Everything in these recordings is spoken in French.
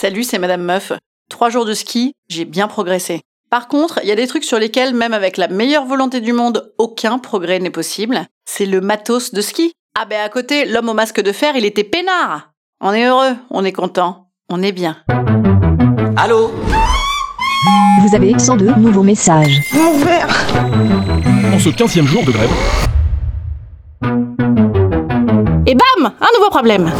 Salut, c'est Madame Meuf. Trois jours de ski, j'ai bien progressé. Par contre, il y a des trucs sur lesquels, même avec la meilleure volonté du monde, aucun progrès n'est possible. C'est le matos de ski. Ah ben à côté, l'homme au masque de fer, il était peinard. On est heureux, on est content, on est bien. Allô Vous avez 102 nouveaux messages. En ce 15e jour de grève, Et bam Un nouveau problème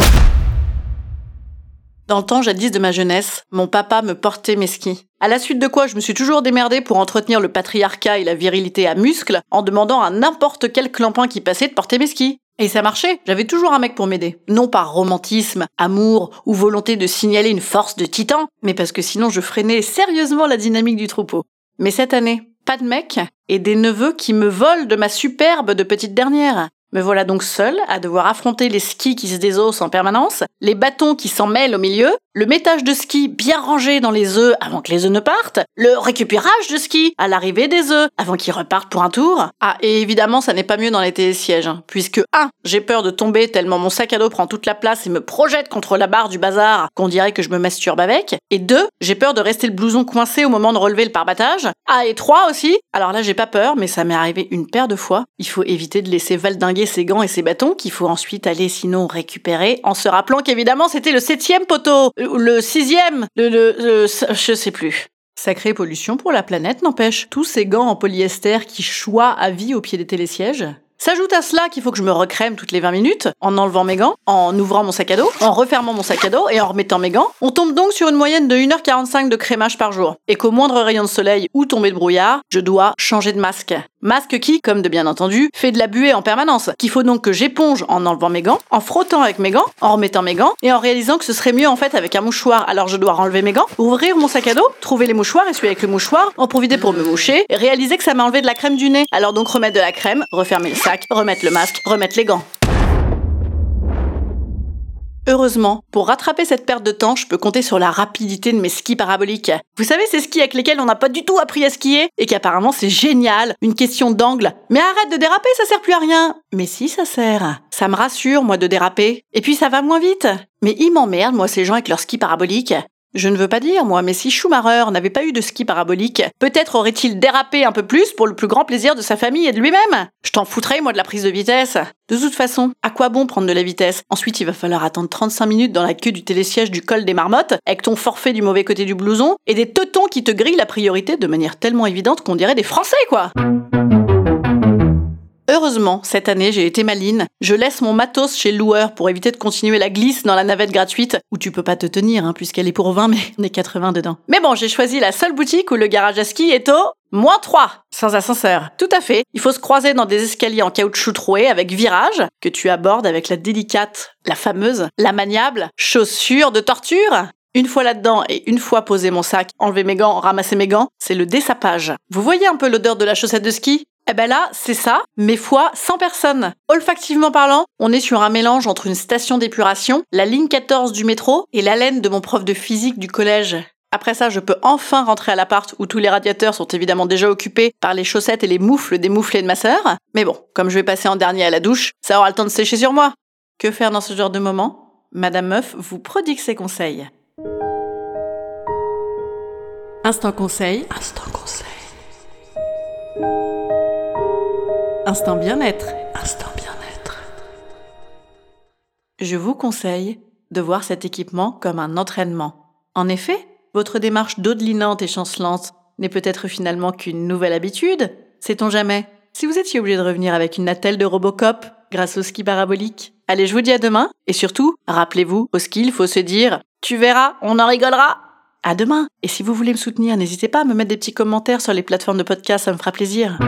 Dans le temps jadis de ma jeunesse, mon papa me portait mes skis. À la suite de quoi je me suis toujours démerdée pour entretenir le patriarcat et la virilité à muscles en demandant à n'importe quel clampin qui passait de porter mes skis. Et ça marchait, j'avais toujours un mec pour m'aider. Non par romantisme, amour ou volonté de signaler une force de titan, mais parce que sinon je freinais sérieusement la dynamique du troupeau. Mais cette année, pas de mec et des neveux qui me volent de ma superbe de petite dernière. Me voilà donc seule à devoir affronter les skis qui se désossent en permanence, les bâtons qui s'en mêlent au milieu, le métage de ski bien rangé dans les œufs avant que les œufs ne partent, le récupérage de ski à l'arrivée des œufs avant qu'ils repartent pour un tour. Ah, et évidemment, ça n'est pas mieux dans les télésièges, hein, puisque 1. J'ai peur de tomber tellement mon sac à dos prend toute la place et me projette contre la barre du bazar qu'on dirait que je me masturbe avec, et 2. J'ai peur de rester le blouson coincé au moment de relever le parbattage. Ah, et 3 aussi. Alors là, j'ai pas peur, mais ça m'est arrivé une paire de fois. Il faut éviter de laisser valdinguer ses gants et ses bâtons qu'il faut ensuite aller sinon récupérer en se rappelant qu'évidemment c'était le septième poteau, ou le sixième, le, le, le- je sais plus. Sacrée pollution pour la planète, n'empêche. Tous ces gants en polyester qui choient à vie au pied des télésièges. S'ajoute à cela qu'il faut que je me recrème toutes les 20 minutes, en enlevant mes gants, en ouvrant mon sac à dos, en refermant mon sac à dos et en remettant mes gants. On tombe donc sur une moyenne de 1h45 de crémage par jour. Et qu'au moindre rayon de soleil ou tombée de brouillard, je dois changer de masque. Masque qui, comme de bien entendu, fait de la buée en permanence. Qu'il faut donc que j'éponge en enlevant mes gants, en frottant avec mes gants, en remettant mes gants, et en réalisant que ce serait mieux en fait avec un mouchoir, alors je dois enlever mes gants, ouvrir mon sac à dos, trouver les mouchoirs, essuyer avec le mouchoir, en profiter pour me moucher, et réaliser que ça m'a enlevé de la crème du nez. Alors donc remettre de la crème, refermer le sac, remettre le masque, remettre les gants. Heureusement, pour rattraper cette perte de temps, je peux compter sur la rapidité de mes skis paraboliques. Vous savez, ces skis avec lesquels on n'a pas du tout appris à skier et qu'apparemment c'est génial, une question d'angle. Mais arrête de déraper, ça sert plus à rien. Mais si ça sert. Ça me rassure, moi, de déraper. Et puis ça va moins vite. Mais ils m'emmerdent, moi, ces gens avec leurs skis paraboliques. Je ne veux pas dire, moi, mais si Schumacher n'avait pas eu de ski parabolique, peut-être aurait-il dérapé un peu plus pour le plus grand plaisir de sa famille et de lui-même. Je t'en foutrais, moi, de la prise de vitesse. De toute façon, à quoi bon prendre de la vitesse? Ensuite, il va falloir attendre 35 minutes dans la queue du télésiège du col des marmottes, avec ton forfait du mauvais côté du blouson, et des teutons qui te grillent la priorité de manière tellement évidente qu'on dirait des Français, quoi Heureusement, cette année, j'ai été maline. Je laisse mon matos chez loueur pour éviter de continuer la glisse dans la navette gratuite, où tu peux pas te tenir, hein, puisqu'elle est pour 20, mais on est 80 dedans. Mais bon, j'ai choisi la seule boutique où le garage à ski est au moins 3, sans ascenseur. Tout à fait. Il faut se croiser dans des escaliers en caoutchouc troué avec virage, que tu abordes avec la délicate, la fameuse, la maniable chaussure de torture. Une fois là-dedans et une fois posé mon sac, enlever mes gants, ramasser mes gants, c'est le dessapage. Vous voyez un peu l'odeur de la chaussette de ski? Eh ben là, c'est ça, mais fois 100 personnes. Olfactivement parlant, on est sur un mélange entre une station d'épuration, la ligne 14 du métro et l'haleine de mon prof de physique du collège. Après ça, je peux enfin rentrer à l'appart où tous les radiateurs sont évidemment déjà occupés par les chaussettes et les moufles des mouflés de ma sœur. Mais bon, comme je vais passer en dernier à la douche, ça aura le temps de sécher sur moi. Que faire dans ce genre de moment? Madame Meuf vous prodigue ses conseils. Instant conseil. Instant conseil. Instant bien-être. Instant bien-être. je vous conseille de voir cet équipement comme un entraînement. En effet, votre démarche dodelinante et chancelante n'est peut-être finalement qu'une nouvelle habitude, sait-on jamais. Si vous étiez obligé de revenir avec une attelle de Robocop grâce au ski parabolique, allez, je vous dis à demain, et surtout, rappelez-vous, au ski, il faut se dire, tu verras, on en rigolera. À demain. Et si vous voulez me soutenir, n'hésitez pas à me mettre des petits commentaires sur les plateformes de podcast, ça me fera plaisir.